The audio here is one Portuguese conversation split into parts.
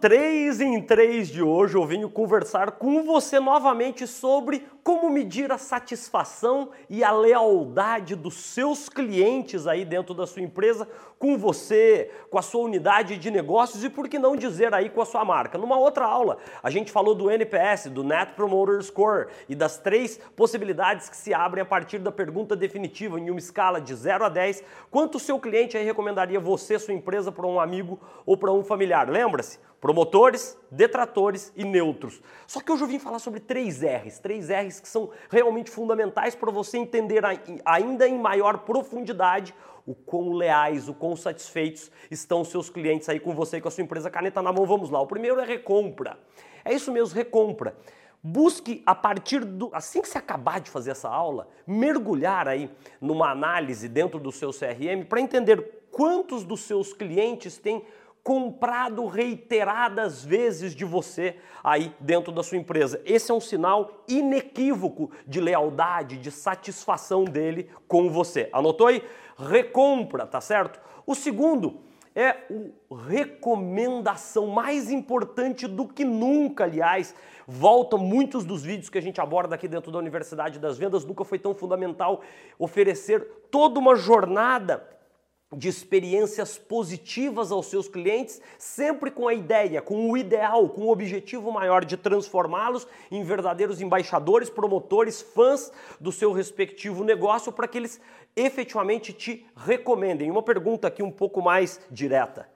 3 em 3 de hoje eu venho conversar com você novamente sobre como medir a satisfação e a lealdade dos seus clientes aí dentro da sua empresa com você, com a sua unidade de negócios e por que não dizer aí com a sua marca. Numa outra aula, a gente falou do NPS, do Net Promoter Score e das três possibilidades que se abrem a partir da pergunta definitiva em uma escala de 0 a 10, quanto o seu cliente aí recomendaria você, sua empresa para um amigo ou para um familiar. Lembra-se? Promotores, detratores e neutros. Só que hoje eu vim falar sobre três R's, três R's que são realmente fundamentais para você entender ainda em maior profundidade o quão leais, o quão satisfeitos estão seus clientes aí com você e com a sua empresa. Caneta na mão, vamos lá. O primeiro é recompra. É isso mesmo, recompra. Busque a partir do. Assim que você acabar de fazer essa aula, mergulhar aí numa análise dentro do seu CRM para entender quantos dos seus clientes têm comprado reiteradas vezes de você aí dentro da sua empresa. Esse é um sinal inequívoco de lealdade, de satisfação dele com você. Anotou aí? Recompra, tá certo? O segundo é o recomendação mais importante do que nunca, aliás. Volta muitos dos vídeos que a gente aborda aqui dentro da Universidade das Vendas, nunca foi tão fundamental oferecer toda uma jornada de experiências positivas aos seus clientes, sempre com a ideia, com o ideal, com o objetivo maior de transformá-los em verdadeiros embaixadores, promotores, fãs do seu respectivo negócio para que eles efetivamente te recomendem. Uma pergunta aqui um pouco mais direta.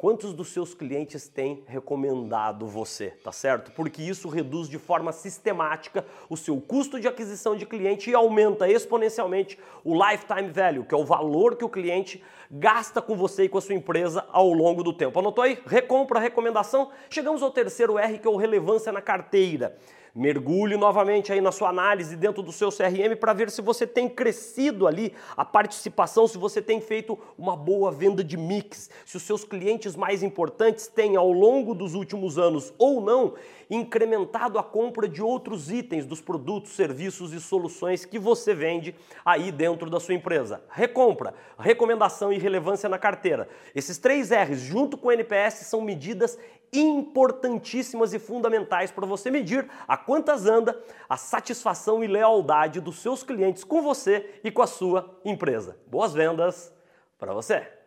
Quantos dos seus clientes têm recomendado você, tá certo? Porque isso reduz de forma sistemática o seu custo de aquisição de cliente e aumenta exponencialmente o lifetime value, que é o valor que o cliente gasta com você e com a sua empresa ao longo do tempo. Anotou aí? Recompra, recomendação. Chegamos ao terceiro R, que é o relevância na carteira. Mergulhe novamente aí na sua análise dentro do seu CRM para ver se você tem crescido ali a participação, se você tem feito uma boa venda de mix, se os seus clientes mais importantes têm ao longo dos últimos anos ou não incrementado a compra de outros itens dos produtos, serviços e soluções que você vende aí dentro da sua empresa. Recompra, recomendação e relevância na carteira. Esses três R's junto com o NPS são medidas importantíssimas e fundamentais para você medir a quantas anda a satisfação e lealdade dos seus clientes com você e com a sua empresa. Boas vendas para você!